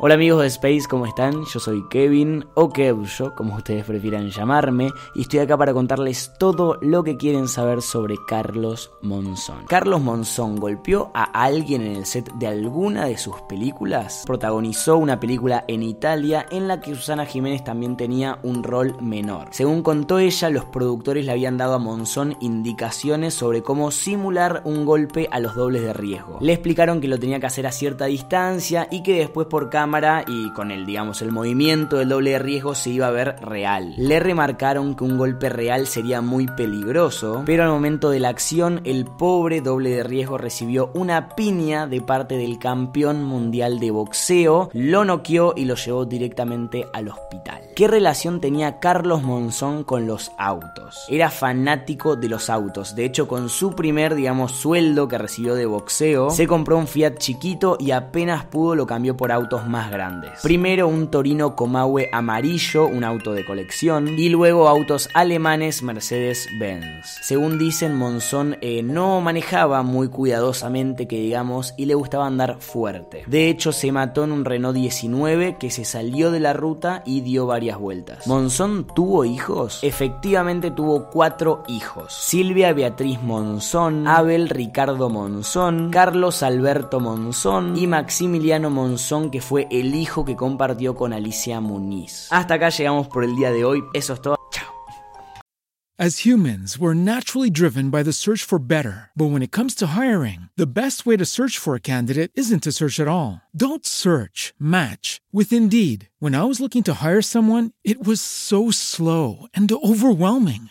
Hola amigos de Space, ¿cómo están? Yo soy Kevin o Kevjo, como ustedes prefieran llamarme, y estoy acá para contarles todo lo que quieren saber sobre Carlos Monzón. Carlos Monzón golpeó a alguien en el set de alguna de sus películas. Protagonizó una película en Italia en la que Susana Jiménez también tenía un rol menor. Según contó ella, los productores le habían dado a Monzón indicaciones sobre cómo simular un golpe a los dobles de riesgo. Le explicaron que lo tenía que hacer a cierta distancia y que después por cámara y con el, digamos, el movimiento del doble de riesgo se iba a ver real. Le remarcaron que un golpe real sería muy peligroso, pero al momento de la acción el pobre doble de riesgo recibió una piña de parte del campeón mundial de boxeo, lo noqueó y lo llevó directamente al hospital. ¿Qué relación tenía Carlos Monzón con los autos? Era fanático de los autos, de hecho con su primer, digamos, sueldo que recibió de boxeo, se compró un Fiat chiquito y apenas pudo lo cambió por autos más grandes. Primero un Torino Comahue amarillo, un auto de colección, y luego autos alemanes Mercedes-Benz. Según dicen, Monzón eh, no manejaba muy cuidadosamente, que digamos, y le gustaba andar fuerte. De hecho, se mató en un Renault 19 que se salió de la ruta y dio varias vueltas. ¿Monzón tuvo hijos? Efectivamente tuvo cuatro hijos. Silvia Beatriz Monzón, Abel Ricardo Monzón, Carlos Alberto Monzón y Maximiliano Monzón, que el hijo que compartió con Alicia Muñiz. Hasta acá llegamos por el día de hoy. Eso es todo. Chao. As humans, we're naturally driven by the search for better. But when it comes to hiring, the best way to search for a candidate isn't to search at all. Don't search, match with Indeed. When I was looking to hire someone, it was so slow and overwhelming.